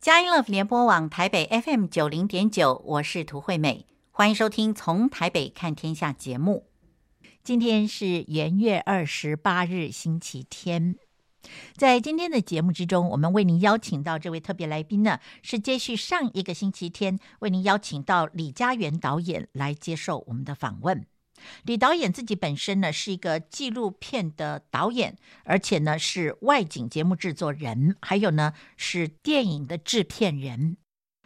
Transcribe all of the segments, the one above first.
佳音乐联播网台北 FM 九零点九，我是涂惠美，欢迎收听《从台北看天下》节目。今天是元月二十八日，星期天。在今天的节目之中，我们为您邀请到这位特别来宾呢，是接续上一个星期天为您邀请到李佳源导演来接受我们的访问。李导演自己本身呢是一个纪录片的导演，而且呢是外景节目制作人，还有呢是电影的制片人。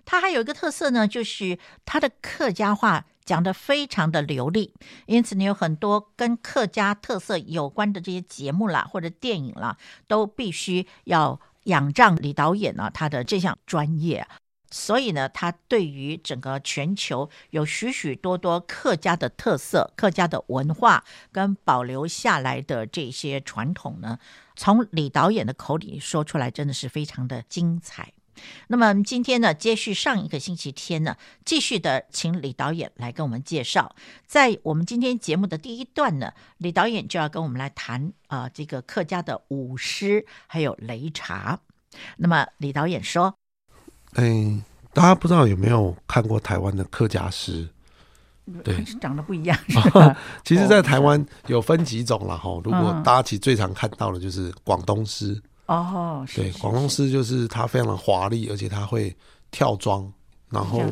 他还有一个特色呢，就是他的客家话讲得非常的流利，因此呢有很多跟客家特色有关的这些节目啦，或者电影啦，都必须要仰仗李导演呢他的这项专业。所以呢，他对于整个全球有许许多多客家的特色、客家的文化跟保留下来的这些传统呢，从李导演的口里说出来，真的是非常的精彩。那么今天呢，接续上一个星期天呢，继续的请李导演来跟我们介绍。在我们今天节目的第一段呢，李导演就要跟我们来谈啊、这个客家的舞狮还有擂茶。那么李导演说。嗯，大家不知道有没有看过台湾的客家诗？对，长得不一样。其实，在台湾有分几种了哈。如果大家其实最常看到的就是广东诗。哦，对，广东诗就是它非常的华丽，而且它会跳装。然后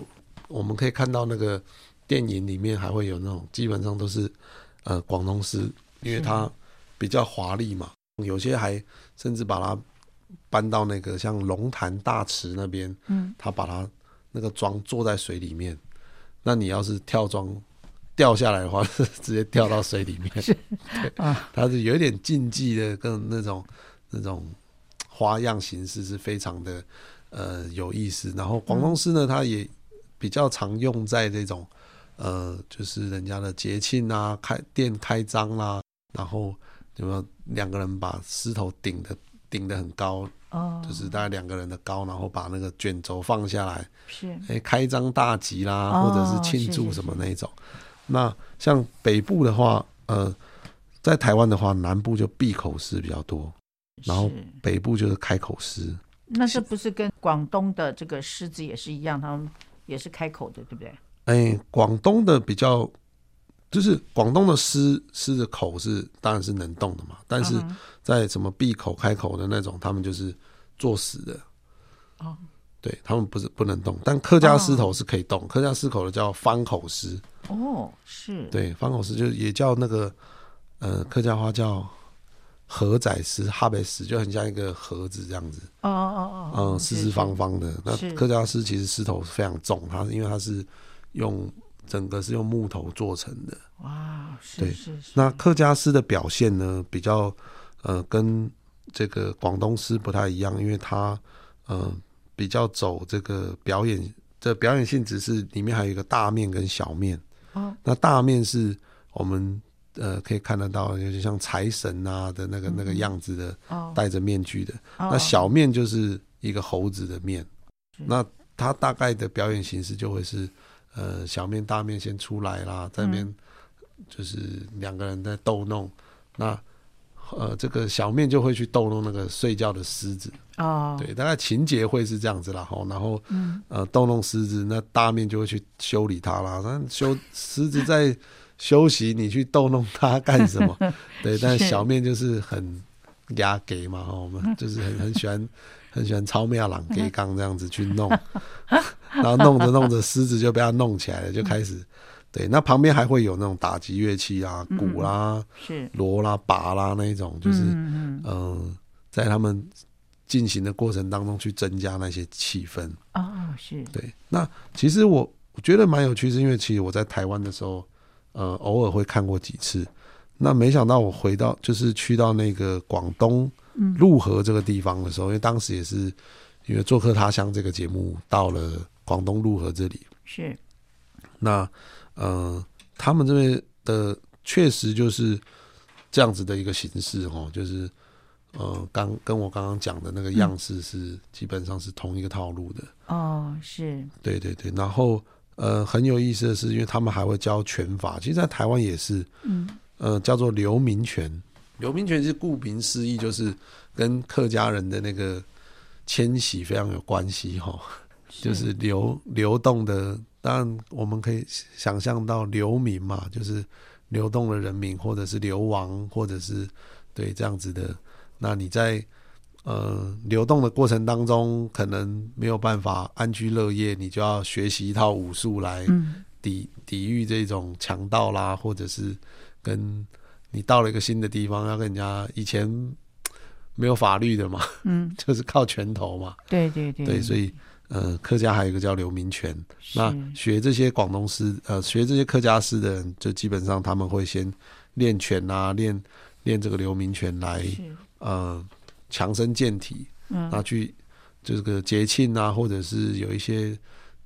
我们可以看到那个电影里面还会有那种，基本上都是呃广东诗，因为它比较华丽嘛。有些还甚至把它。搬到那个像龙潭大池那边，嗯，他把它那个桩坐在水里面，那你要是跳桩掉下来的话，是 直接掉到水里面。是啊，它是有一点竞技的，跟那种那种花样形式是非常的呃有意思。然后广东狮呢，它也比较常用在这种呃，就是人家的节庆啊，开店开张啦，然后有没有两个人把狮头顶的。顶得很高，哦，就是大概两个人的高，然后把那个卷轴放下来，是，哎，开张大吉啦，哦、或者是庆祝什么那一种。是是是，那像北部的话，呃，在台湾的话，南部就闭口狮比较多，然后北部就是开口狮。那是不是跟广东的这个狮子也是一样？他们也是开口的，对不对？哎，广东的比较。就是广东的狮狮的口是当然是能动的嘛，但是在什么闭口开口的那种，他们就是作死的。哦，对他们不是不能动，但客家狮头是可以动。客家狮口的叫方口狮。哦，是。对，方口狮就也叫那个呃客家话叫盒仔狮、哈贝狮，就很像一个盒子这样子。哦哦哦。嗯，四四方方的。那客家狮其实狮头非常重，它因为它是用。整个是用木头做成的。哇，是是是。那客家诗的表现呢，比较呃跟这个广东诗不太一样，因为它呃比较走这个表演，这表演性质是里面还有一个大面跟小面。哦。那大面是我们呃可以看得到，就是像财神啊的那个那个样子的，戴着面具的。哦那小面就是一个猴子的面。那它大概的表演形式就会是。呃，小面大面先出来啦，在那边就是两个人在逗弄。嗯、那呃，这个小面就会去逗弄那个睡觉的狮子。哦，对，大概情节会是这样子啦。吼，然后、嗯、呃，逗弄狮子，那大面就会去修理它啦。那修狮子在休息，你去逗弄它干什么？对，但小面就是很压给嘛，吼，我们就是很很喜欢。很喜欢超妙朗给刚这样子去弄，然后弄着弄着狮子就被他弄起来了，就开始对。那旁边还会有那种打击乐器啊，鼓啦、是锣啦、拔啦那一种，就是嗯，在他们进行的过程当中去增加那些气氛。哦，是对。那其实我我觉得蛮有趣，是因为其实我在台湾的时候，呃，偶尔会看过几次。那没想到我回到就是去到那个广东。鹿河这个地方的时候，因为当时也是因为《做客他乡》这个节目到了广东陆河这里，是。那呃，他们这边的确实就是这样子的一个形式哦，就是呃，刚跟我刚刚讲的那个样式是基本上是同一个套路的。哦，是。对对对，然后呃，很有意思的是，因为他们还会教拳法，其实，在台湾也是，嗯。呃，叫做流民拳。刘铭拳是顾名思义，就是跟客家人的那个迁徙非常有关系哈，就是流流动的，当然我们可以想象到流民嘛，就是流动的人民，或者是流亡，或者是对这样子的。那你在呃流动的过程当中，可能没有办法安居乐业，你就要学习一套武术来抵抵御这种强盗啦，或者是跟你到了一个新的地方，要跟人家以前没有法律的嘛，嗯，就是靠拳头嘛，对对对，对，所以呃，客家还有一个叫刘民拳。那学这些广东诗，呃，学这些客家诗的人，就基本上他们会先练拳啊，练练这个刘民拳来呃强身健体，嗯，那去这个节庆啊，或者是有一些。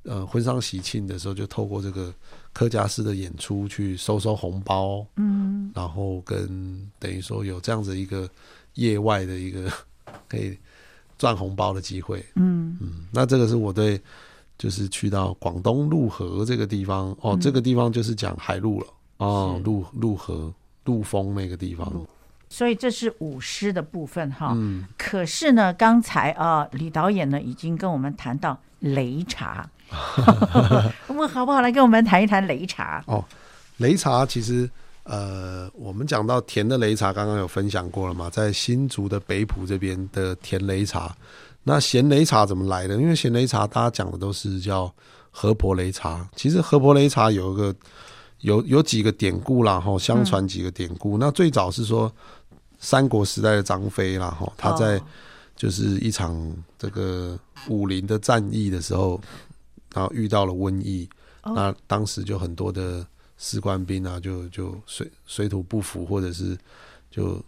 呃，婚丧喜庆的时候，就透过这个客家式的演出去收收红包，嗯，然后跟等于说有这样子一个业外的一个 可以赚红包的机会，嗯。嗯，那这个是我对，就是去到广东陆河这个地方，哦，嗯、这个地方就是讲海陆了，哦，陆陆河陆丰那个地方，所以这是舞狮的部分哈，嗯，可是呢，刚才啊、呃，李导演呢已经跟我们谈到擂茶。我们好不好来跟我们谈一谈擂茶？哦，擂茶其实呃，我们讲到甜的擂茶，刚刚有分享过了嘛，在新竹的北埔这边的甜擂茶。那咸擂茶怎么来的？因为咸擂茶大家讲的都是叫河婆擂茶。其实河婆擂茶有一个有有几个典故啦，哈，相传几个典故。嗯、那最早是说三国时代的张飞啦，哈，他在就是一场这个武林的战役的时候。然后遇到了瘟疫，那当时就很多的士官兵啊，就就水水土不服，或者是就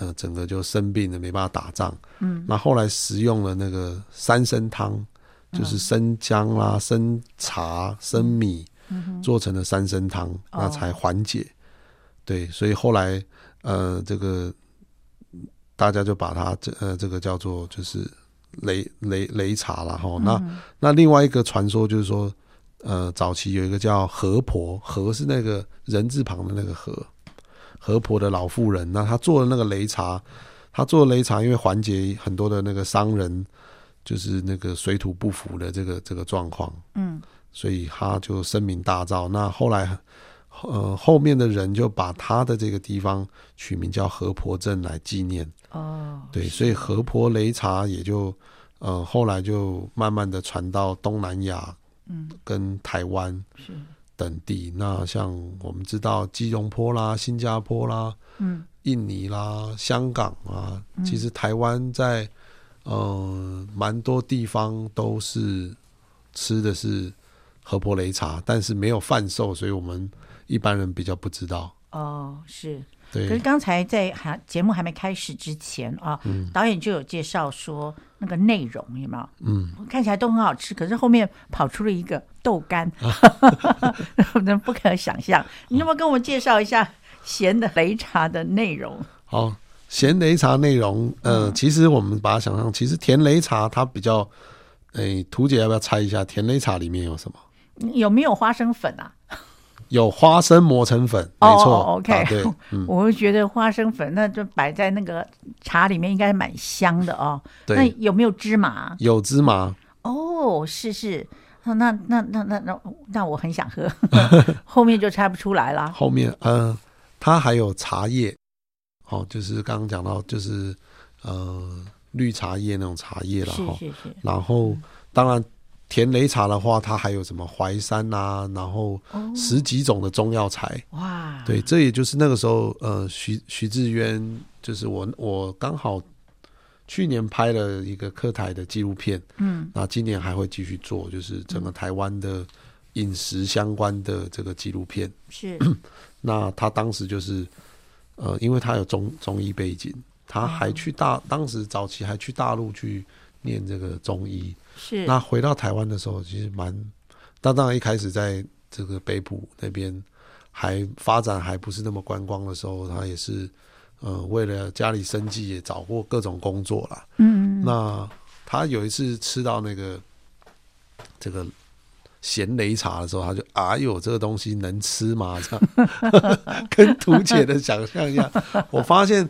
呃整个就生病了，没办法打仗。嗯，那后来食用了那个三参汤，就是生姜啦、生茶、生米做成了三参汤，那才缓解。对，所以后来呃这个大家就把它这呃这个叫做就是。雷雷雷茶了哈，那那另外一个传说就是说，呃，早期有一个叫河婆，河是那个人字旁的那个河，河婆的老妇人，那她做的那个雷茶，她做的擂茶，因为缓解很多的那个商人，就是那个水土不服的这个这个状况，嗯，所以她就声名大噪。那后来，呃，后面的人就把他的这个地方取名叫河婆镇来纪念。哦，对，所以河婆擂茶也就，呃，后来就慢慢的传到东南亚，嗯，跟台湾是。等地。那像我们知道吉隆坡啦、新加坡啦、嗯，印尼啦、香港啊，其实台湾在，呃，蛮多地方都是吃的是河婆擂茶，但是没有贩售，所以我们一般人比较不知道。哦，是。可是刚才在还节目还没开始之前啊，嗯、导演就有介绍说那个内容有没有？嗯，看起来都很好吃，可是后面跑出了一个豆干，那、啊、不可想象。你要不要跟我们介绍一下咸的擂茶的内容？好，咸擂茶内容，呃，嗯、其实我们把它想象，其实甜擂茶它比较，哎，图姐要不要猜一下甜擂茶里面有什么？有没有花生粉啊？有花生磨成粉，没错。OK，对，我会觉得花生粉那就摆在那个茶里面，应该蛮香的哦。对，那有没有芝麻？有芝麻。哦，是是，那那那那那那我很想喝，后面就猜不出来了。后面，嗯，它还有茶叶，哦，就是刚刚讲到，就是呃绿茶叶那种茶叶了哈。是是是。然后，当然。甜擂茶的话，它还有什么淮山啊，然后十几种的中药材。哇，对，这也就是那个时候，呃，徐徐志渊，就是我，我刚好去年拍了一个客台的纪录片，嗯，那今年还会继续做，就是整个台湾的饮食相关的这个纪录片。是，那他当时就是，呃，因为他有中中医背景，他还去大，当时早期还去大陆去念这个中医。是，那回到台湾的时候，其实蛮，当当然一开始在这个北埔那边还发展还不是那么观光的时候，他也是，呃，为了家里生计也找过各种工作啦。嗯，那他有一次吃到那个这个咸擂茶的时候，他就哎呦，这个东西能吃吗？这样 跟图姐的想象一样。我发现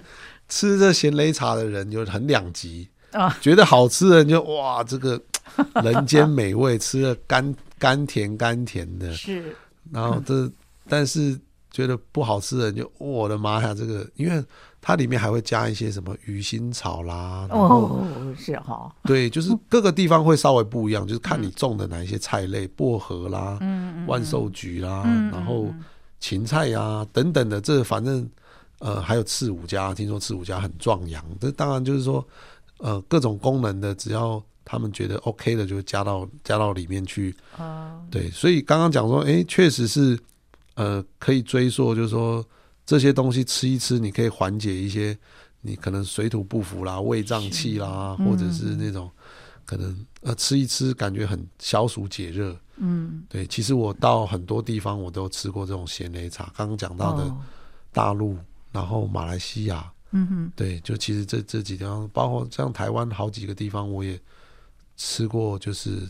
吃这咸擂茶的人就很两极。觉得好吃的人就哇，这个 人间美味，吃的甘甘甜甘甜的。是，然后这但是觉得不好吃的人就我的妈呀，这个因为。它里面还会加一些什么鱼腥草啦，哦，是哈，对，就是各个地方会稍微不一样，就是看你种的哪一些菜类，薄荷啦，嗯，万寿菊啦，然后芹菜呀等等的，这反正呃还有刺五加，听说刺五加很壮阳，这当然就是说呃各种功能的，只要他们觉得 OK 的，就加到加到里面去，对，所以刚刚讲说，哎，确实是呃可以追溯，就是说。这些东西吃一吃，你可以缓解一些你可能水土不服啦、胃胀气啦，或者是那种可能呃吃一吃感觉很消暑解热。嗯，对，其实我到很多地方我都吃过这种咸擂茶。刚刚讲到的大陆，然后马来西亚，嗯哼，对，就其实这这几地方，包括像台湾好几个地方，我也吃过，就是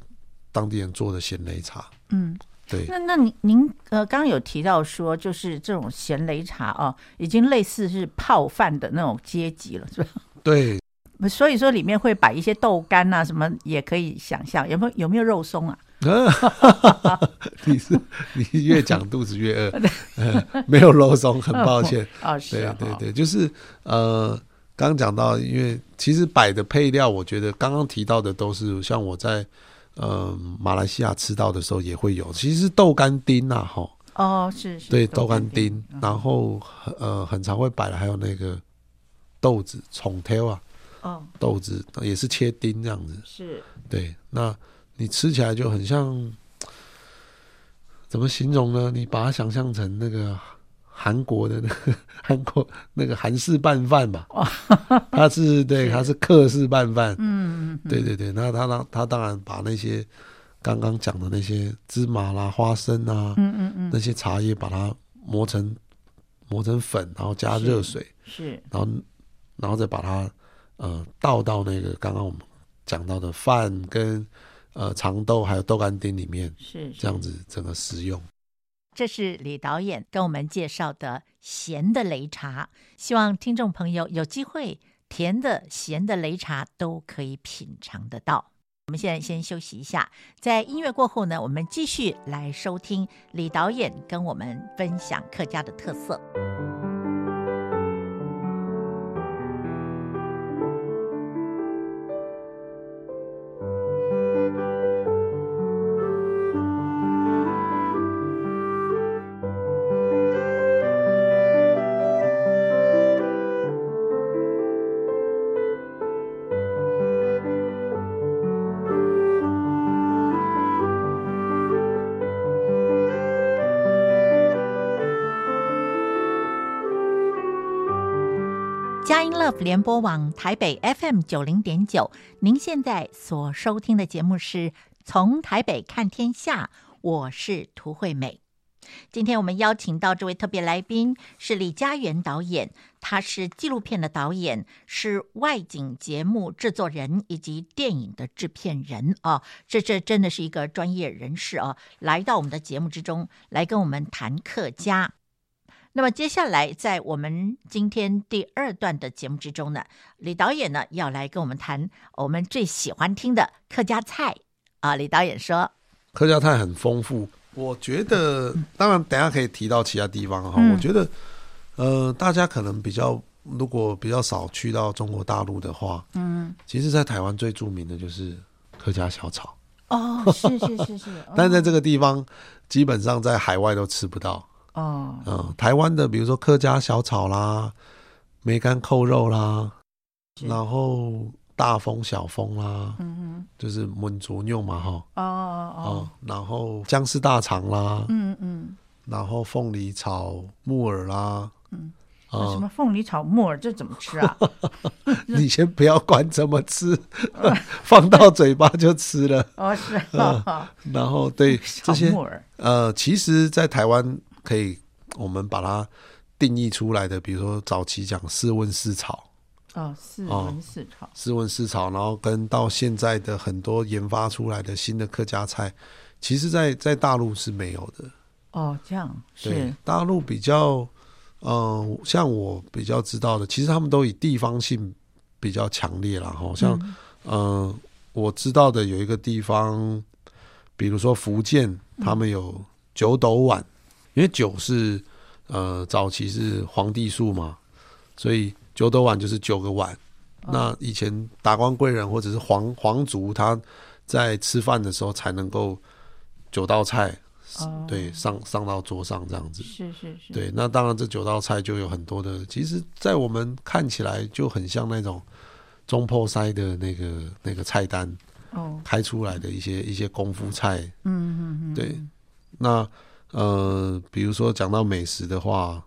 当地人做的咸擂茶。嗯。对，那那您您呃，刚刚有提到说，就是这种咸擂茶哦，已经类似是泡饭的那种阶级了，是吧？对，所以说里面会摆一些豆干啊，什么也可以想象，有没有有没有肉松啊？你是你越讲肚子越饿，呃，没有肉松，很抱歉哦，是啊，对对对，就是呃，刚刚讲到，因为其实摆的配料，我觉得刚刚提到的都是像我在。呃，马来西亚吃到的时候也会有，其实是豆干丁呐，哈。哦，是是。对，豆干丁，然后呃，很常会摆的还有那个豆子，葱条啊。哦。豆子也是切丁这样子。是。对，那你吃起来就很像，怎么形容呢？你把它想象成那个。韩国的那个 韩国那个韩式拌饭吧，他是对，他是客式拌饭，嗯，对对对，那他当他当然把那些刚刚讲的那些芝麻啦、花生啊，嗯嗯嗯，那些茶叶把它磨成磨成粉，然后加热水，是，然后然后再把它呃倒到那个刚刚我们讲到的饭跟呃长豆还有豆干丁里面，是。这样子整个食用。这是李导演跟我们介绍的咸的擂茶，希望听众朋友有机会甜的、咸的擂茶都可以品尝得到。我们现在先休息一下，在音乐过后呢，我们继续来收听李导演跟我们分享客家的特色。联播网台北 FM 九零点九，您现在所收听的节目是从台北看天下，我是涂惠美。今天我们邀请到这位特别来宾是李佳源导演，他是纪录片的导演，是外景节目制作人以及电影的制片人啊，这这真的是一个专业人士啊，来到我们的节目之中来跟我们谈客家。那么接下来，在我们今天第二段的节目之中呢，李导演呢要来跟我们谈我们最喜欢听的客家菜啊。李导演说，客家菜很丰富，我觉得，当然等下可以提到其他地方哈。嗯、我觉得，呃，大家可能比较如果比较少去到中国大陆的话，嗯，其实，在台湾最著名的就是客家小炒。哦，是是是是，但在这个地方，基本上在海外都吃不到。哦，嗯，台湾的比如说客家小炒啦，梅干扣肉啦，然后大风小风啦，嗯哼，就是焖煮肉嘛哈，哦哦哦，然后姜丝大肠啦，嗯嗯，然后凤梨炒木耳啦，嗯，啊，什么凤梨炒木耳？这怎么吃啊？你先不要管怎么吃，放到嘴巴就吃了。哦，是，然后对这些呃，其实，在台湾。可以，我们把它定义出来的，比如说早期讲四问四炒，哦，四温四炒，四问四炒，然后跟到现在的很多研发出来的新的客家菜，其实在，在在大陆是没有的。哦，这样是。对大陆比较，嗯、呃，像我比较知道的，其实他们都以地方性比较强烈了哈。像嗯、呃，我知道的有一个地方，比如说福建，他们有九斗碗，因为九是呃早期是皇帝数嘛，所以九斗碗就是九个碗。那以前达官贵人或者是皇皇族，他在吃饭的时候才能够九道菜。Oh, 对，上上到桌上这样子，是是是。对，那当然这九道菜就有很多的，其实，在我们看起来就很像那种中破塞的那个那个菜单哦，开出来的一些一些功夫菜。嗯嗯嗯。对，那呃，比如说讲到美食的话，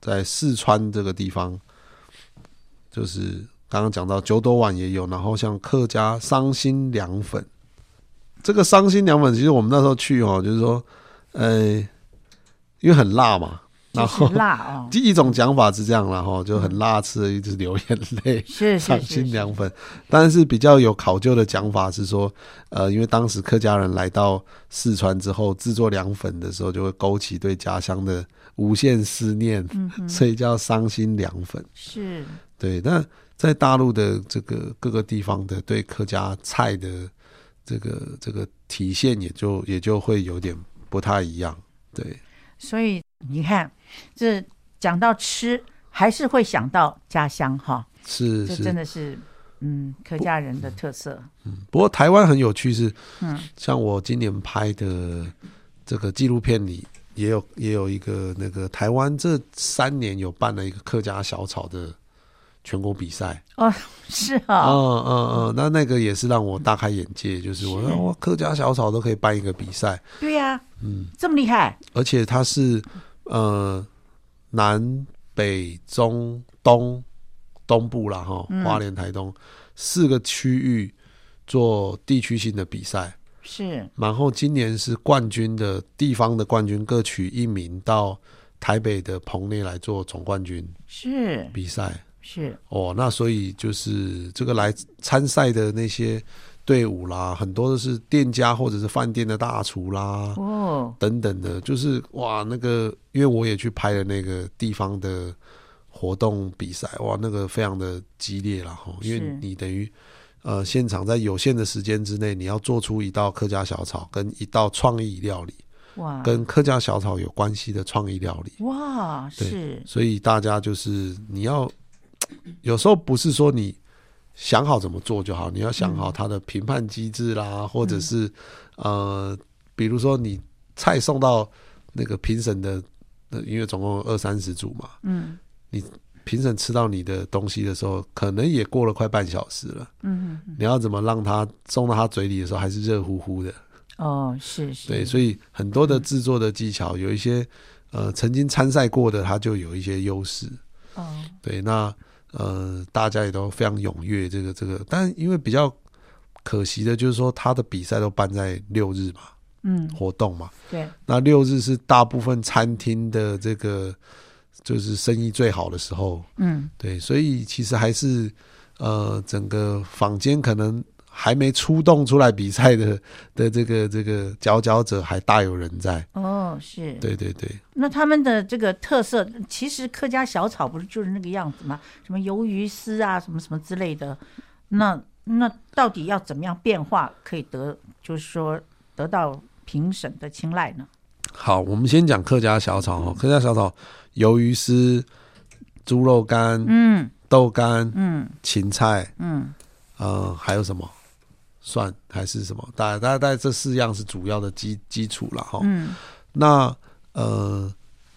在四川这个地方，就是刚刚讲到九斗碗也有，然后像客家伤心凉粉。这个伤心凉粉，其实我们那时候去哦，就是说，呃，因为很辣嘛，然后辣哦，第 一种讲法是这样，然后就很辣，吃了一直流眼泪，是伤心凉粉。但是比较有考究的讲法是说，呃，因为当时客家人来到四川之后，制作凉粉的时候，就会勾起对家乡的无限思念，所以叫伤心凉粉。是，对。那在大陆的这个各个地方的对客家菜的。这个这个体现也就也就会有点不太一样，对。所以你看，这讲到吃，还是会想到家乡哈。是，这真的是，嗯，客家人的特色。嗯，不过台湾很有趣是，嗯，像我今年拍的这个纪录片里，也有也有一个那个台湾这三年有办了一个客家小炒的。全国比赛。哦，是啊、哦，嗯嗯嗯，那那个也是让我大开眼界，就是我说哇，客家小炒都可以办一个比赛，对呀、啊，嗯，这么厉害，而且它是呃南北中东东部啦哈，花莲台东、嗯、四个区域做地区性的比赛，是，然后今年是冠军的地方的冠军各取一名到台北的棚内来做总冠军，是。比赛。是。哦，那所以就是这个来参赛的那些队伍啦，很多都是店家或者是饭店的大厨啦，哦，等等的，就是哇，那个因为我也去拍了那个地方的活动比赛，哇，那个非常的激烈啦。哈，因为你等于呃现场在有限的时间之内，你要做出一道客家小炒跟一道创意料理，哇，跟客家小炒有关系的创意料理，哇，对，是，所以大家就是你要。有时候不是说你想好怎么做就好，你要想好它的评判机制啦，嗯、或者是呃，比如说你菜送到那个评审的，因为总共二三十组嘛，嗯，你评审吃到你的东西的时候，可能也过了快半小时了，嗯，你要怎么让他送到他嘴里的时候还是热乎乎的？哦，是是，对，所以很多的制作的技巧，有一些呃曾经参赛过的，他就有一些优势，哦，对，那。呃，大家也都非常踊跃，这个这个，但因为比较可惜的就是说，他的比赛都办在六日嘛，嗯，活动嘛，对，那六日是大部分餐厅的这个就是生意最好的时候，嗯，对，所以其实还是呃，整个坊间可能。还没出动出来比赛的的这个这个佼佼者还大有人在哦，是对对对。那他们的这个特色，其实客家小炒不是就是那个样子吗？什么鱿鱼丝啊，什么什么之类的。那那到底要怎么样变化，可以得就是说得到评审的青睐呢？好，我们先讲客家小炒哦。客家小炒，鱿鱼丝、猪肉干、嗯，豆干、嗯，芹菜，嗯，呃，还有什么？算还是什么？大概大概这四样是主要的基基础了哈。嗯。那呃，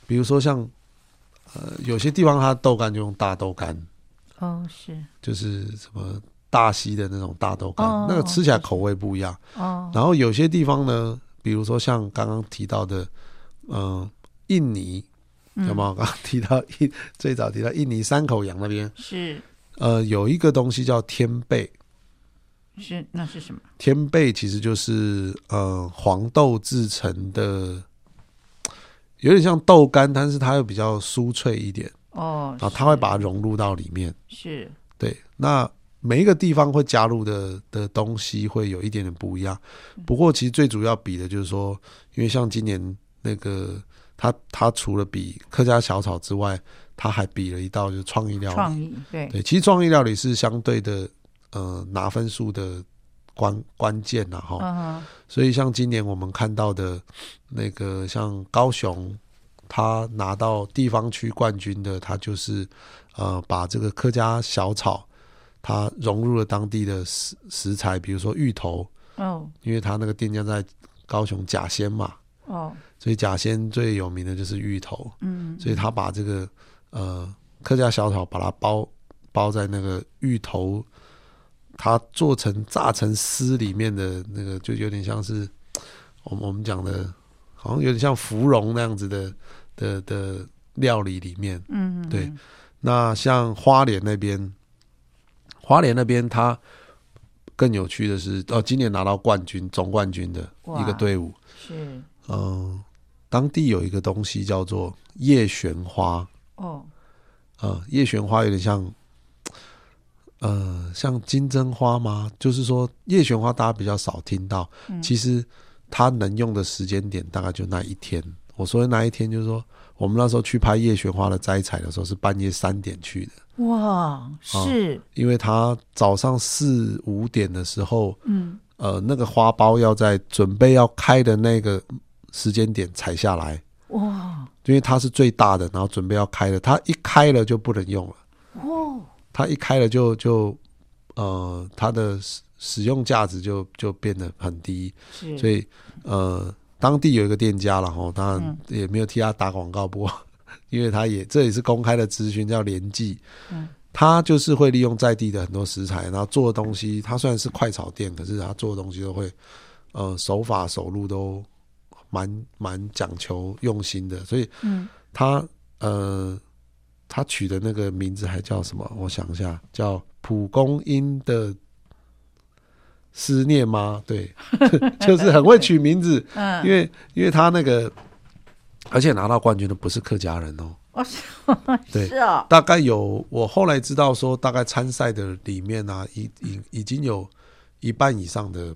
比如说像呃，有些地方它豆干就用大豆干。哦，是。就是什么大溪的那种大豆干，哦，那个吃起来口味不一样。哦。然后有些地方呢，比如说像刚刚提到的，呃，印尼，有没有？刚刚提到印最早提到印尼三口洋那边是。呃，有一个东西叫天贝。是，那是什么？天贝其实就是呃黄豆制成的，有点像豆干，但是它又比较酥脆一点哦。然后它会把它融入到里面，是对。那每一个地方会加入的的东西会有一点点不一样。不过其实最主要比的就是说，因为像今年那个他他除了比客家小炒之外，他还比了一道就是创意料理。创意对对，其实创意料理是相对的，呃，拿分数的关关键呐，哈。Uh. 所以像今年我们看到的那个，像高雄，他拿到地方区冠军的，他就是呃，把这个客家小炒，他融入了当地的食食材，比如说芋头。哦。Oh. 因为他那个店家在高雄甲仙嘛。哦。Oh. 所以甲仙最有名的就是芋头。嗯。所以他把这个。呃，客家小炒把它包包在那个芋头，它做成炸成丝里面的那个，就有点像是我们我们讲的，好像有点像芙蓉那样子的的的料理里面。嗯，嗯，对。那像花莲那边，花莲那边它更有趣的是，哦，今年拿到冠军总冠军的一个队伍是，嗯、呃，当地有一个东西叫做叶玄花。哦，呃，叶玄花有点像，呃，像金针花吗？就是说，叶玄花大家比较少听到，嗯、其实它能用的时间点大概就那一天。我说的那一天，就是说，我们那时候去拍叶玄花的摘采的时候，是半夜三点去的。哇，是，呃、因为它早上四五点的时候，嗯，呃，那个花苞要在准备要开的那个时间点采下来。哇！因为它是最大的，然后准备要开了，它一开了就不能用了。哦，它一开了就就呃，它的使使用价值就就变得很低。所以呃，当地有一个店家了哈，当然也没有替他打广告，不过 因为他也这也是公开的资讯，叫联记。嗯，他就是会利用在地的很多食材，然后做的东西。他虽然是快炒店，可是他做的东西都会呃手法手路都。蛮蛮讲求用心的，所以，嗯，他呃，他取的那个名字还叫什么？我想一下，叫蒲公英的思念吗？对，就是很会取名字，嗯，因为因为他那个，而且拿到冠军的不是客家人哦，哦，对，是哦，大概有我后来知道说，大概参赛的里面啊，已已已经有一半以上的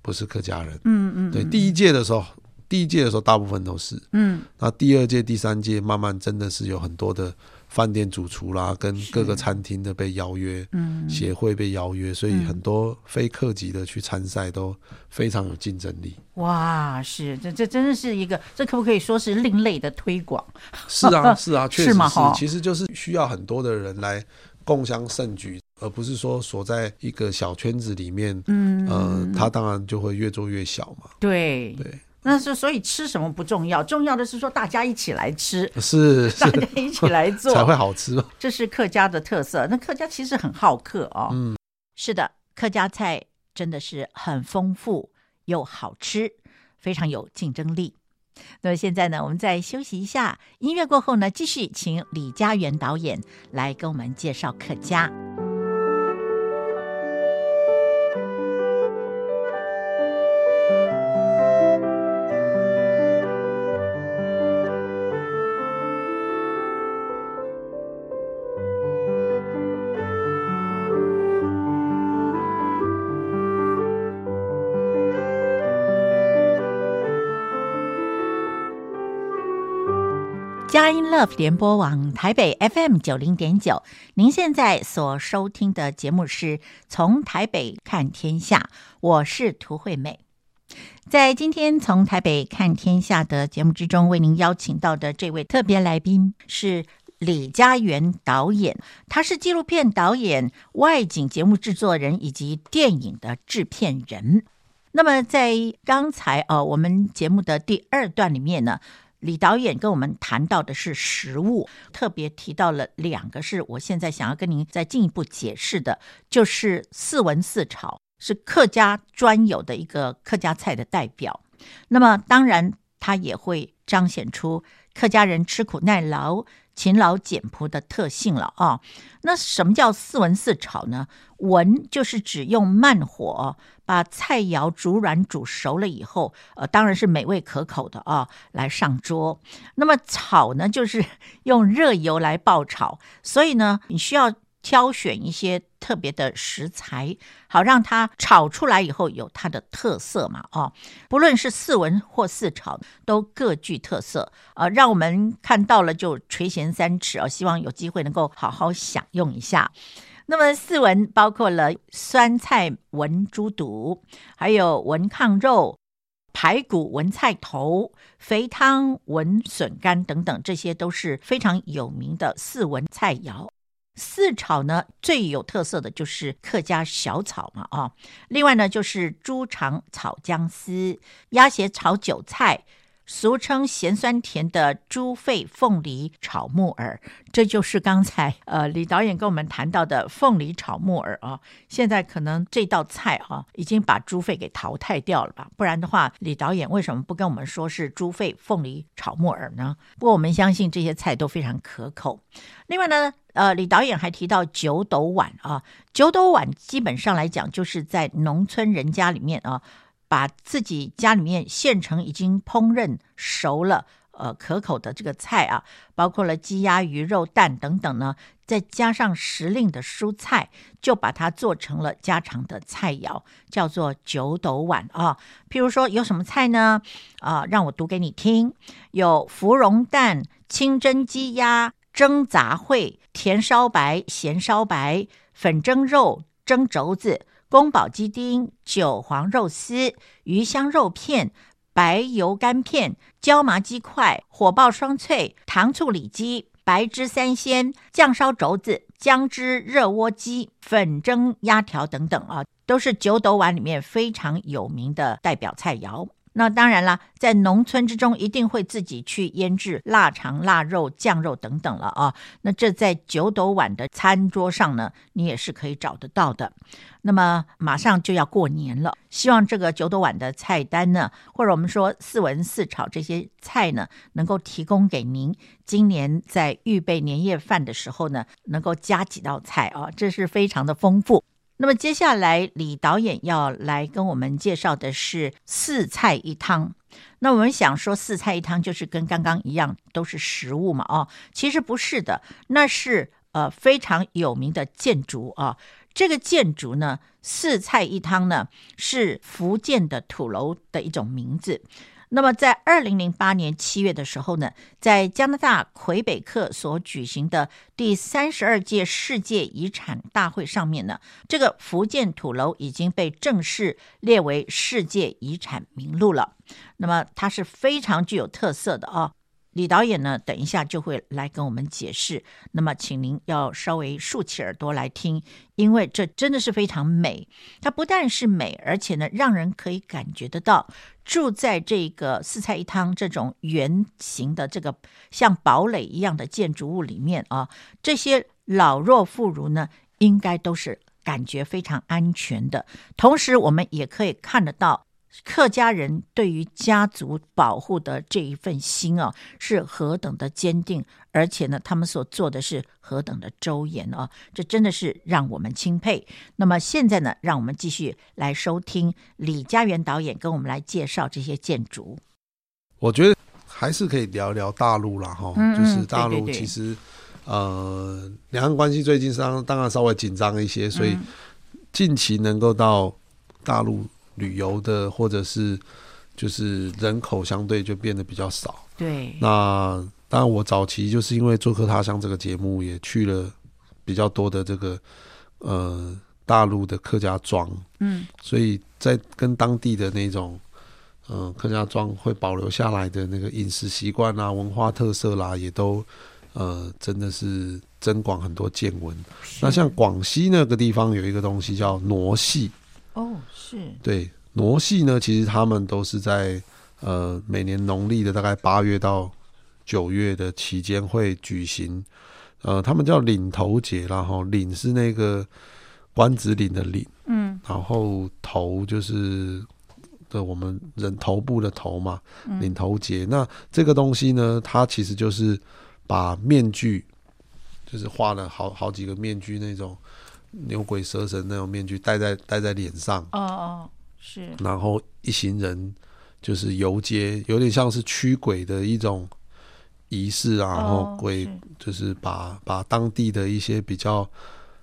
不是客家人，嗯嗯，对，第一届的时候。第一届的时候，大部分都是，嗯，那第二届、第三届，慢慢真的是有很多的饭店主厨啦，跟各个餐厅的被邀约，嗯，协会被邀约，所以很多非客籍的去参赛都非常有竞争力。哇，是，这这真的是一个，这可不可以说是另类的推广？是啊，是啊，确实是，是其实就是需要很多的人来共襄盛举，而不是说锁在一个小圈子里面，嗯，呃，他当然就会越做越小嘛。对对。那是所以吃什么不重要，重要的是说大家一起来吃，是，是 大家一起来做才会好吃。这是客家的特色。那客家其实很好客哦。嗯，是的，客家菜真的是很丰富又好吃，非常有竞争力。那么现在呢，我们再休息一下，音乐过后呢，继续请李佳源导演来跟我们介绍客家。Love 联播网台北 FM 九零点九，您现在所收听的节目是从台北看天下，我是涂惠美。在今天从台北看天下的节目之中，为您邀请到的这位特别来宾是李嘉源导演，他是纪录片导演、外景节目制作人以及电影的制片人。那么在刚才呃，我们节目的第二段里面呢。李导演跟我们谈到的是食物，特别提到了两个，是我现在想要跟您再进一步解释的，就是四文四炒，是客家专有的一个客家菜的代表。那么当然，它也会彰显出客家人吃苦耐劳、勤劳俭朴的特性了啊。那什么叫四文四炒呢？文就是指用慢火把菜肴煮软煮熟了以后，呃，当然是美味可口的啊，来上桌。那么炒呢，就是用热油来爆炒，所以呢，你需要挑选一些特别的食材，好让它炒出来以后有它的特色嘛。哦，不论是四文或四炒，都各具特色。呃，让我们看到了就垂涎三尺啊！希望有机会能够好好享用一下。那么四文包括了酸菜文猪肚，还有文炕肉。排骨文菜头、肥汤文笋干等等，这些都是非常有名的四文菜肴。四炒呢，最有特色的就是客家小炒嘛，啊，另外呢就是猪肠炒姜丝、鸭血炒韭菜。俗称咸酸甜的猪肺凤梨炒木耳，这就是刚才呃李导演跟我们谈到的凤梨炒木耳啊。现在可能这道菜啊已经把猪肺给淘汰掉了吧？不然的话，李导演为什么不跟我们说是猪肺凤梨炒木耳呢？不过我们相信这些菜都非常可口。另外呢，呃，李导演还提到九斗碗啊，九斗碗基本上来讲就是在农村人家里面啊。把自己家里面现成已经烹饪熟了，呃，可口的这个菜啊，包括了鸡鸭鱼肉蛋等等呢，再加上时令的蔬菜，就把它做成了家常的菜肴，叫做九斗碗啊。譬如说有什么菜呢？啊，让我读给你听：有芙蓉蛋、清蒸鸡鸭、蒸杂烩、甜烧白、咸烧白、粉蒸肉、蒸肘子。宫保鸡丁、韭黄肉丝、鱼香肉片、白油干片、椒麻鸡块、火爆双脆、糖醋里脊、白汁三鲜、酱烧肘子、姜汁热窝鸡、粉蒸鸭条等等啊，都是九斗碗里面非常有名的代表菜肴。那当然啦，在农村之中，一定会自己去腌制腊肠、腊肉、酱肉等等了啊。那这在九斗碗的餐桌上呢，你也是可以找得到的。那么马上就要过年了，希望这个九斗碗的菜单呢，或者我们说四文四炒这些菜呢，能够提供给您今年在预备年夜饭的时候呢，能够加几道菜啊，这是非常的丰富。那么接下来，李导演要来跟我们介绍的是四菜一汤。那我们想说，四菜一汤就是跟刚刚一样，都是食物嘛？哦，其实不是的，那是呃非常有名的建筑啊。这个建筑呢，四菜一汤呢，是福建的土楼的一种名字。那么，在二零零八年七月的时候呢，在加拿大魁北克所举行的第三十二届世界遗产大会上面呢，这个福建土楼已经被正式列为世界遗产名录了。那么，它是非常具有特色的啊。李导演呢，等一下就会来跟我们解释。那么，请您要稍微竖起耳朵来听，因为这真的是非常美。它不但是美，而且呢，让人可以感觉得到，住在这个四菜一汤这种圆形的这个像堡垒一样的建筑物里面啊，这些老弱妇孺呢，应该都是感觉非常安全的。同时，我们也可以看得到。客家人对于家族保护的这一份心啊，是何等的坚定，而且呢，他们所做的是何等的周延啊，这真的是让我们钦佩。那么现在呢，让我们继续来收听李佳源导演跟我们来介绍这些建筑。我觉得还是可以聊聊大陆啦，哈，就是大陆其实对对对呃，两岸关系最近当当然稍微紧张一些，所以近期能够到大陆。旅游的或者是就是人口相对就变得比较少。对。那当然，我早期就是因为做客他乡这个节目，也去了比较多的这个呃大陆的客家庄。嗯。所以在跟当地的那种嗯、呃、客家庄会保留下来的那个饮食习惯啊、文化特色啦，也都呃真的是增广很多见闻。那像广西那个地方有一个东西叫傩戏。哦，是对傩戏呢，其实他们都是在呃每年农历的大概八月到九月的期间会举行，呃，他们叫领头节，然后领是那个官子领的领，嗯，然后头就是的我们人头部的头嘛，领头节。那这个东西呢，它其实就是把面具，就是画了好好几个面具那种。牛鬼蛇神那种面具戴在戴在脸上，哦哦，是。然后一行人就是游街，有点像是驱鬼的一种仪式啊。然后鬼就是把把当地的一些比较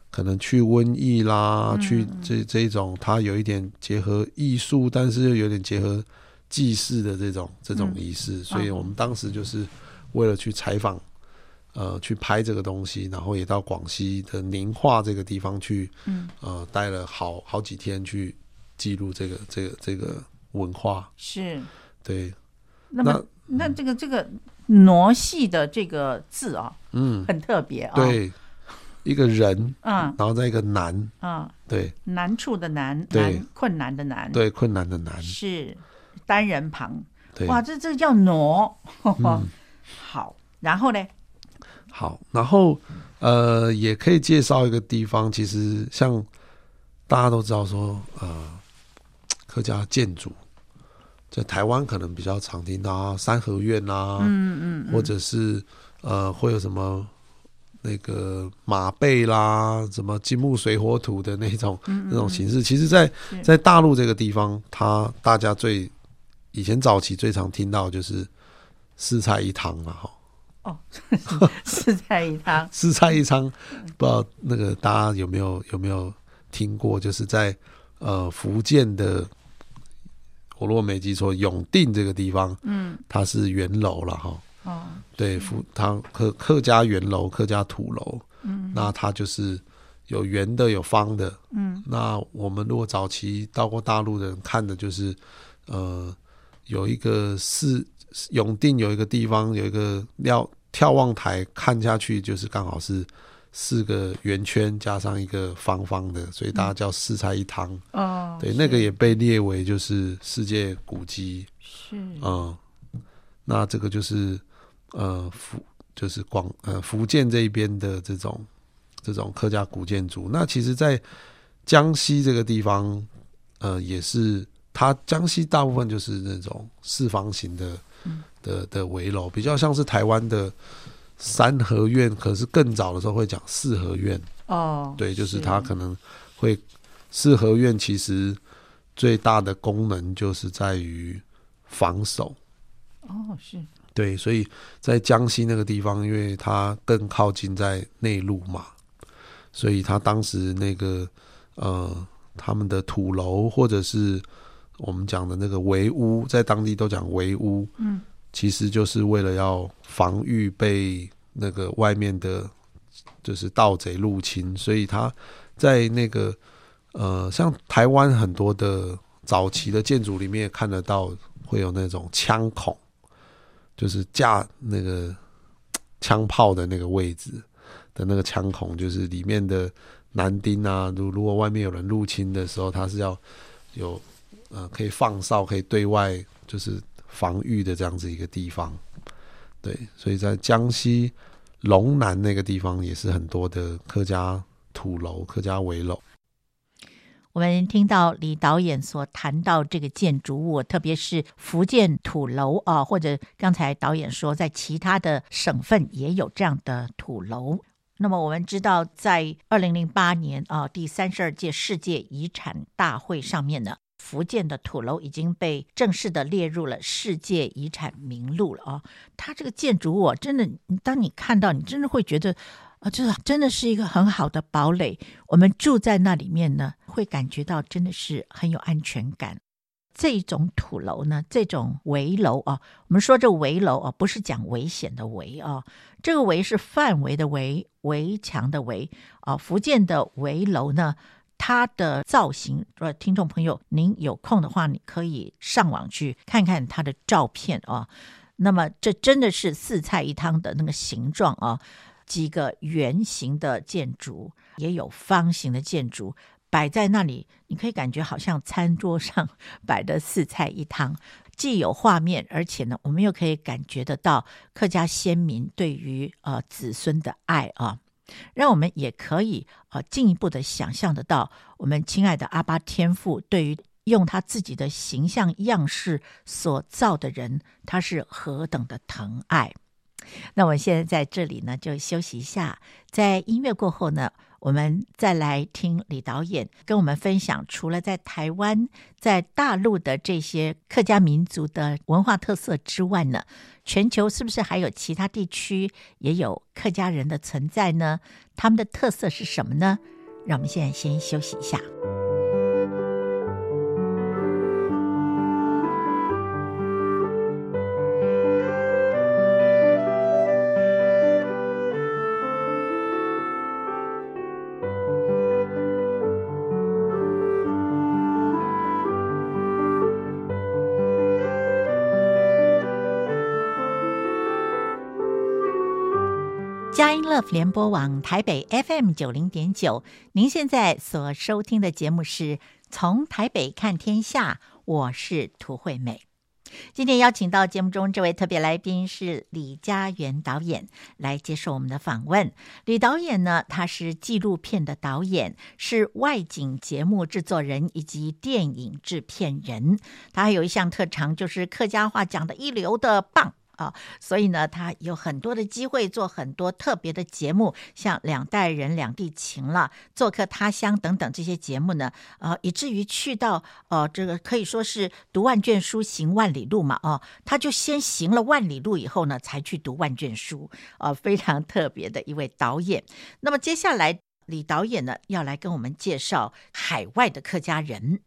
可能去瘟疫啦，嗯、去这这一种，它有一点结合艺术，但是又有点结合祭祀的这种这种仪式，嗯、所以我们当时就是为了去采访，呃，去拍这个东西，然后也到广西的宁化这个地方去，嗯，呃，待了好好几天去记录这个这个这个文化，是，对。那么那，那这个这个傩戏的这个字啊，嗯，很特别啊，对。一个人，嗯，然后再一个难，嗯，对，难处的难，对，难困难的难，对，困难的难，是。单人旁，对，哇，这这叫傩，嗯、好，然后呢？好，然后呃，也可以介绍一个地方，其实像大家都知道说，呃，客家建筑在台湾可能比较常听到三合院啊，嗯嗯，嗯，或者是呃，会有什么？那个马背啦，什么金木水火土的那种那种形式，其实在，在在大陆这个地方，它大家最以前早期最常听到就是四菜一汤了哈。哦，四菜一汤，四菜一汤，不知道那个大家有没有有没有听过？就是在呃福建的，我如果没记错，永定这个地方，嗯，它是圆楼了哈。哦，对，福他客客家圆楼，客家土楼，嗯，那它就是有圆的，有方的，嗯，那我们如果早期到过大陆的人看的就是，呃，有一个四永定有一个地方有一个瞭眺望台，看下去就是刚好是四个圆圈加上一个方方的，所以大家叫四菜一汤。哦，对，那个也被列为就是世界古迹。是，嗯，那这个就是。呃，福就是广呃福建这一边的这种这种客家古建筑。那其实，在江西这个地方，呃，也是它江西大部分就是那种四方形的的的围楼，比较像是台湾的三合院。可是更早的时候会讲四合院哦，对，就是它可能会四合院，其实最大的功能就是在于防守哦，是。对，所以在江西那个地方，因为它更靠近在内陆嘛，所以他当时那个呃，他们的土楼或者是我们讲的那个围屋，在当地都讲围屋，嗯，其实就是为了要防御被那个外面的，就是盗贼入侵，所以他在那个呃，像台湾很多的早期的建筑里面也看得到，会有那种枪孔。就是架那个枪炮的那个位置的那个枪孔，就是里面的男丁啊，如如果外面有人入侵的时候，他是要有呃可以放哨，可以对外就是防御的这样子一个地方。对，所以在江西龙南那个地方也是很多的客家土楼、客家围楼。我们听到李导演所谈到这个建筑物，特别是福建土楼啊，或者刚才导演说在其他的省份也有这样的土楼。那么我们知道，在二零零八年啊，第三十二届世界遗产大会上面呢，福建的土楼已经被正式的列入了世界遗产名录了啊。它这个建筑物真的，当你看到，你真的会觉得。啊，这真的是一个很好的堡垒。我们住在那里面呢，会感觉到真的是很有安全感。这种土楼呢，这种围楼啊，我们说这围楼啊，不是讲危险的围啊，这个围是范围的围，围墙的围啊。福建的围楼呢，它的造型，呃，听众朋友，您有空的话，你可以上网去看看它的照片啊。那么，这真的是四菜一汤的那个形状啊。几个圆形的建筑，也有方形的建筑摆在那里，你可以感觉好像餐桌上摆的四菜一汤，既有画面，而且呢，我们又可以感觉得到客家先民对于呃子孙的爱啊，让我们也可以呃进一步的想象得到，我们亲爱的阿巴天父对于用他自己的形象样式所造的人，他是何等的疼爱。那我现在在这里呢，就休息一下。在音乐过后呢，我们再来听李导演跟我们分享，除了在台湾、在大陆的这些客家民族的文化特色之外呢，全球是不是还有其他地区也有客家人的存在呢？他们的特色是什么呢？让我们现在先休息一下。佳音 Love 联播网台北 FM 九零点九，您现在所收听的节目是从台北看天下，我是涂惠美。今天邀请到节目中这位特别来宾是李佳源导演，来接受我们的访问。李导演呢，他是纪录片的导演，是外景节目制作人以及电影制片人。他还有一项特长，就是客家话讲得一流的棒。啊，所以呢，他有很多的机会做很多特别的节目，像《两代人两地情》了，《做客他乡》等等这些节目呢，呃，以至于去到呃，这个可以说是读万卷书行万里路嘛，哦，他就先行了万里路以后呢，才去读万卷书，呃，非常特别的一位导演。那么接下来，李导演呢，要来跟我们介绍海外的客家人。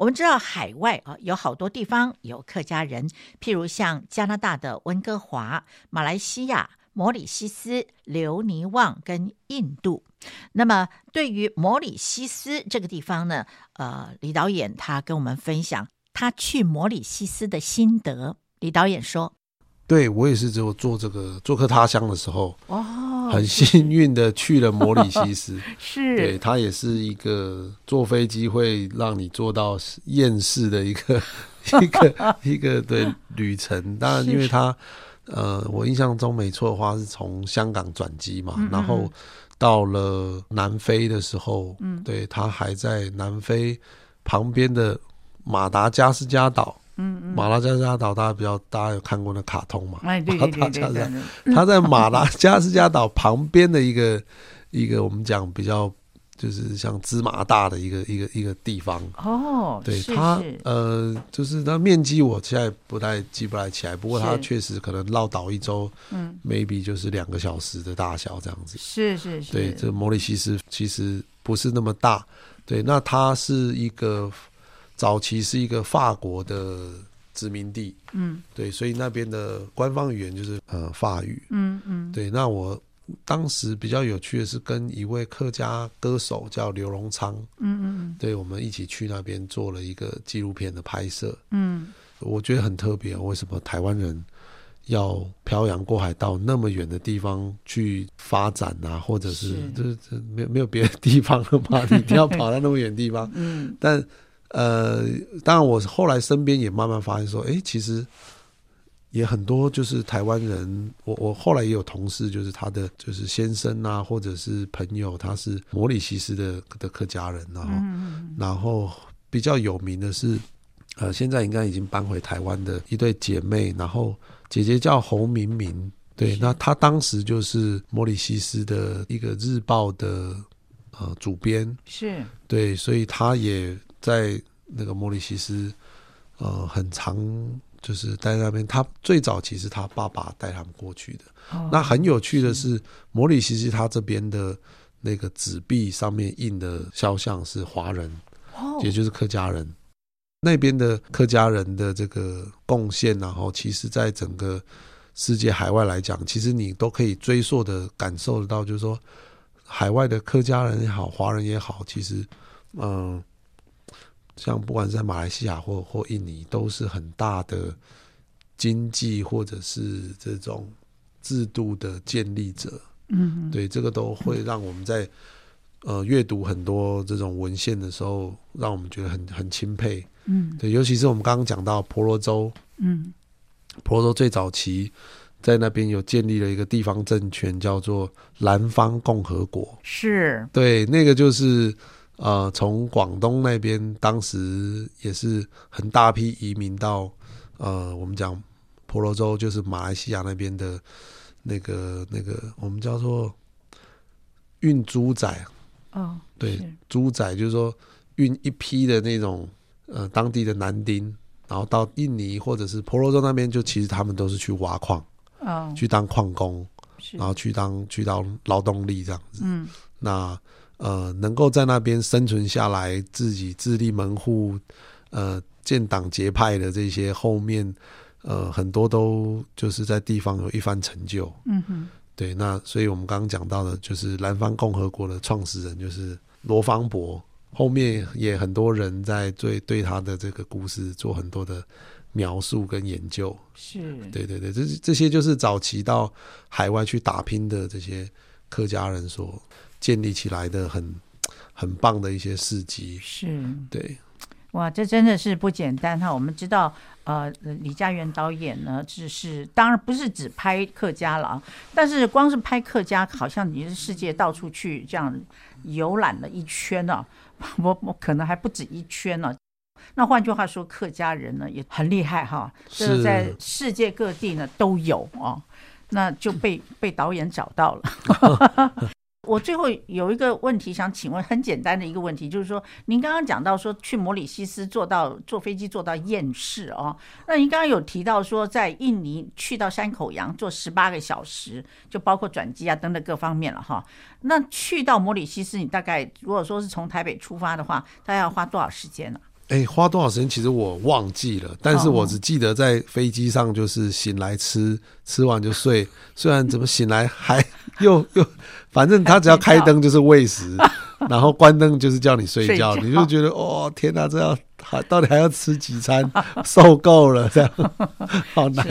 我们知道海外啊，有好多地方有客家人，譬如像加拿大的温哥华、马来西亚、摩里西斯、留尼旺跟印度。那么对于摩里西斯这个地方呢，呃，李导演他跟我们分享他去摩里西斯的心得。李导演说：“对，我也是只有做这个做客他乡的时候。”哦。很幸运的去了摩里西斯，是对，它也是一个坐飞机会让你做到厌世的一个 一个一个对旅程。当然，因为它呃，我印象中没错的话是从香港转机嘛，然后到了南非的时候，嗯，对，它还在南非旁边的马达加斯加岛。嗯，嗯，马拉加斯加岛大家比较，大家有看过那卡通嘛？哎，对对对他 在马拉加斯加岛旁边的一个 一个我们讲比较就是像芝麻大的一个一个一个地方哦。对，它呃，就是它面积我现在不太记不太起来，不过它确实可能绕岛一周，嗯，maybe 就是两个小时的大小这样子。是是是，对，这摩里西斯其实不是那么大。对，那它是一个。早期是一个法国的殖民地，嗯，对，所以那边的官方语言就是呃法语，嗯嗯，对。那我当时比较有趣的是跟一位客家歌手叫刘荣昌，嗯嗯，对，我们一起去那边做了一个纪录片的拍摄，嗯，我觉得很特别。为什么台湾人要漂洋过海到那么远的地方去发展啊？或者是这这没有没有别的地方了吗？你一定要跑到那么远地方？嗯，但。呃，当然，我后来身边也慢慢发现说，哎，其实也很多就是台湾人。我我后来也有同事，就是他的就是先生啊，或者是朋友，他是摩里西斯的的客家人，然后、嗯、然后比较有名的是，呃，现在应该已经搬回台湾的一对姐妹，然后姐姐叫侯明明，对，那她当时就是摩里西斯的一个日报的呃主编，是对，所以她也。在那个摩里西斯，呃，很长就是待在那边。他最早其实他爸爸带他们过去的。哦、那很有趣的是，是摩里西斯他这边的那个纸币上面印的肖像是华人，哦、也就是客家人。那边的客家人的这个贡献，然后其实在整个世界海外来讲，其实你都可以追溯的感受得到，就是说海外的客家人也好，华人也好，其实嗯。呃像不管是在马来西亚或或印尼，都是很大的经济或者是这种制度的建立者。嗯，对，这个都会让我们在呃阅读很多这种文献的时候，让我们觉得很很钦佩。嗯，对，尤其是我们刚刚讲到婆罗洲，嗯，婆罗洲最早期在那边有建立了一个地方政权，叫做南方共和国。是，对，那个就是。呃，从广东那边，当时也是很大批移民到呃，我们讲婆罗洲，就是马来西亚那边的那个那个，我们叫做运猪仔。哦，对，猪仔就是说运一批的那种呃当地的男丁，然后到印尼或者是婆罗洲那边，就其实他们都是去挖矿，哦，去当矿工，然后去当去当劳动力这样子。嗯，那。呃，能够在那边生存下来，自己自立门户，呃，建党结派的这些后面，呃，很多都就是在地方有一番成就。嗯哼，对，那所以我们刚刚讲到的，就是南方共和国的创始人就是罗芳伯，后面也很多人在对对他的这个故事做很多的描述跟研究。是，对对对，这这些就是早期到海外去打拼的这些客家人所。建立起来的很 很棒的一些事迹，是对，哇，这真的是不简单哈。我们知道，呃，李家园导演呢，只是当然不是只拍客家了啊，但是光是拍客家，好像你是世界到处去这样游览了一圈呢，我我可能还不止一圈呢。那换句话说，客家人呢也很厉害哈，是在世界各地呢都有啊，那就被被导演找到了。我最后有一个问题想请问，很简单的一个问题，就是说，您刚刚讲到说去摩里西斯坐到坐飞机坐到厌世哦，那您刚刚有提到说在印尼去到山口洋坐十八个小时，就包括转机啊等等各方面了哈。那去到摩里西斯，你大概如果说是从台北出发的话，大概要花多少时间呢？哎，花多少时间？其实我忘记了，但是我只记得在飞机上就是醒来吃，吃完就睡。虽然怎么醒来还又又。反正他只要开灯就是喂食，然后关灯就是叫你睡觉，你就觉得哦天哪，这样还到底还要吃几餐？受够了，这样 好难。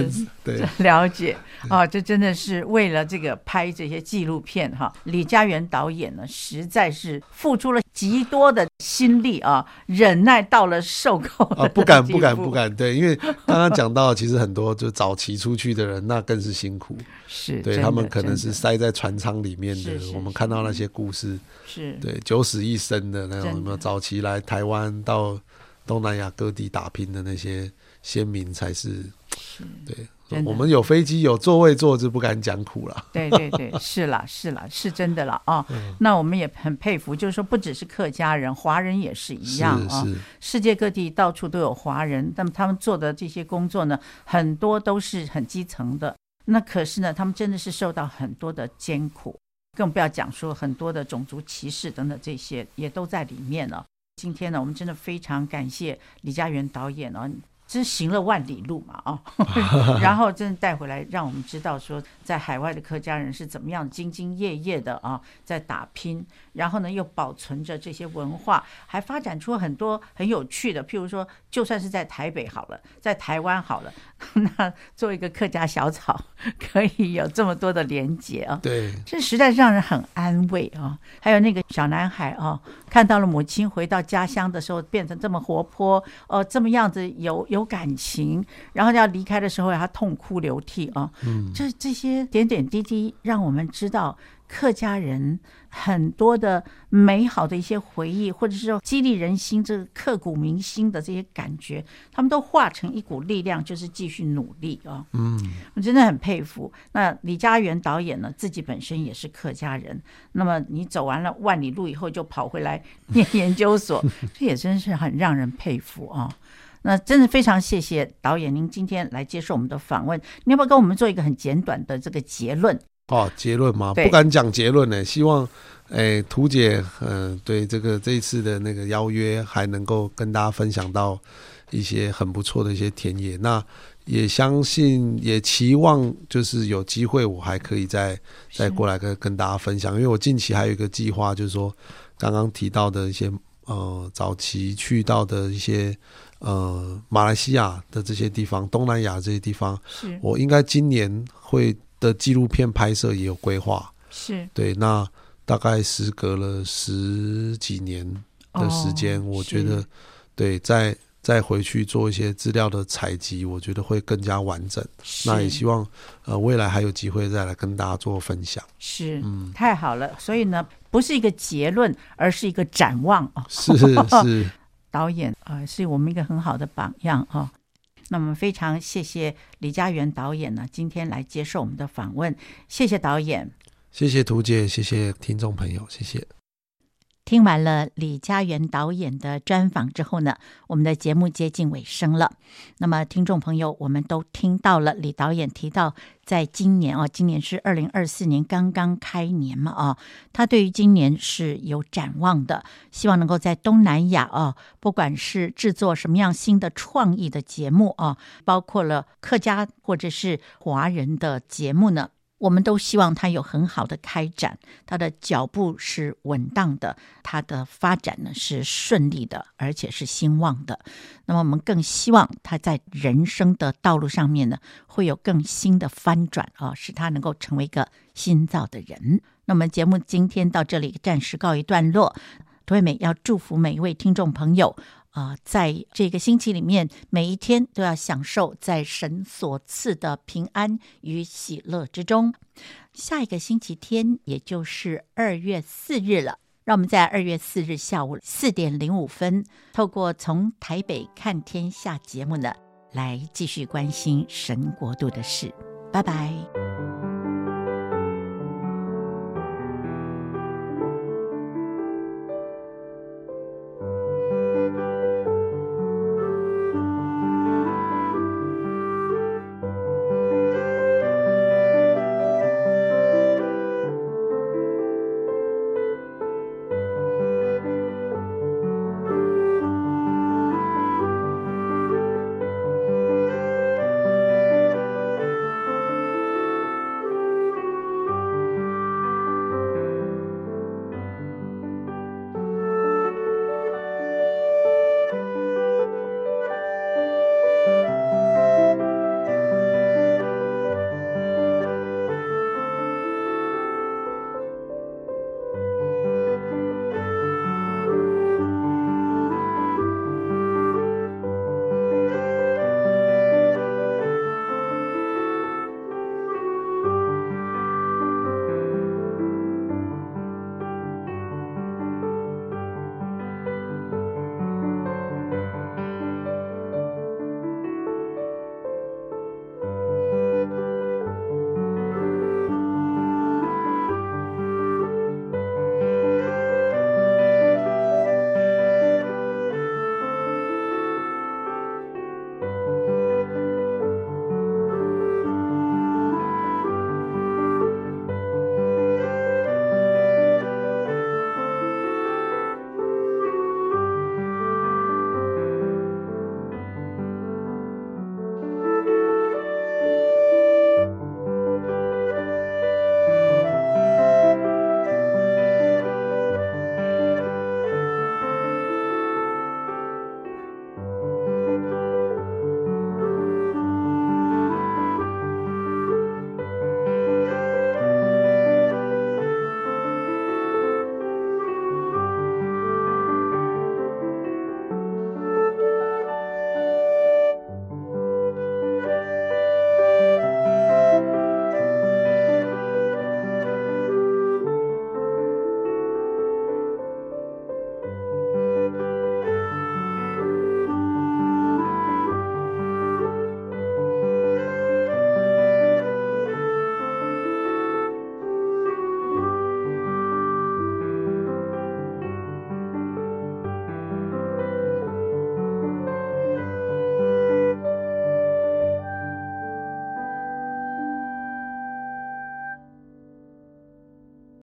对，了解啊，这真的是为了这个拍这些纪录片哈。李家园导演呢，实在是付出了极多的心力啊，忍耐到了受够啊，不敢不敢不敢。对，因为刚刚讲到，其实很多就早期出去的人，那更是辛苦。是，对他们可能是塞在船舱里面的。我们看到那些故事，是对九死一生的那种什么早期来台湾到东南亚各地打拼的那些先民，才是对。我们有飞机有座位坐，就不敢讲苦了。对对对，是了是了，是真的了啊、哦。那我们也很佩服，就是说不只是客家人，华人也是一样啊、哦。世界各地到处都有华人，那么他们做的这些工作呢，很多都是很基层的。那可是呢，他们真的是受到很多的艰苦，更不要讲说很多的种族歧视等等这些也都在里面了。今天呢，我们真的非常感谢李佳媛导演哦。真行了万里路嘛啊，然后真的带回来，让我们知道说，在海外的客家人是怎么样兢兢业业的啊，在打拼，然后呢又保存着这些文化，还发展出很多很有趣的，譬如说，就算是在台北好了，在台湾好了，那做一个客家小草，可以有这么多的连结啊，对，这实在是让人很安慰啊。还有那个小男孩啊，看到了母亲回到家乡的时候变成这么活泼，哦，这么样子有有。有感情，然后要离开的时候，他痛哭流涕啊！嗯，这这些点点滴滴，让我们知道客家人很多的美好的一些回忆，或者是说激励人心、这个刻骨铭心的这些感觉，他们都化成一股力量，就是继续努力啊！嗯，我真的很佩服。那李家园导演呢，自己本身也是客家人，那么你走完了万里路以后，就跑回来念研究所，这也真是很让人佩服啊！那真的非常谢谢导演，您今天来接受我们的访问，你要不要跟我们做一个很简短的这个结论？哦，结论吗？不敢讲结论呢。希望，诶，屠姐，嗯、呃，对这个这一次的那个邀约，还能够跟大家分享到一些很不错的一些田野。那也相信，也期望，就是有机会我还可以再再过来跟跟大家分享。因为我近期还有一个计划，就是说刚刚提到的一些，呃，早期去到的一些。呃，马来西亚的这些地方，东南亚这些地方，是我应该今年会的纪录片拍摄也有规划。是对，那大概时隔了十几年的时间，哦、我觉得对，再再回去做一些资料的采集，我觉得会更加完整。那也希望呃未来还有机会再来跟大家做分享。是，嗯，太好了。所以呢，不是一个结论，而是一个展望啊。是是。导演啊、是我们一个很好的榜样啊。那么非常谢谢李佳源导演呢，今天来接受我们的访问。谢谢导演，谢谢图姐，谢谢听众朋友，谢谢。听完了李家园导演的专访之后呢，我们的节目接近尾声了。那么，听众朋友，我们都听到了李导演提到，在今年啊，今年是二零二四年刚刚开年嘛啊，他对于今年是有展望的，希望能够在东南亚啊，不管是制作什么样新的创意的节目啊，包括了客家或者是华人的节目呢。我们都希望他有很好的开展，他的脚步是稳当的，他的发展呢是顺利的，而且是兴旺的。那么我们更希望他在人生的道路上面呢，会有更新的翻转啊，使他能够成为一个新造的人。那么节目今天到这里暂时告一段落，涂惠美要祝福每一位听众朋友。啊、在这个星期里面，每一天都要享受在神所赐的平安与喜乐之中。下一个星期天，也就是二月四日了，让我们在二月四日下午四点零五分，透过从台北看天下节目呢，来继续关心神国度的事。拜拜。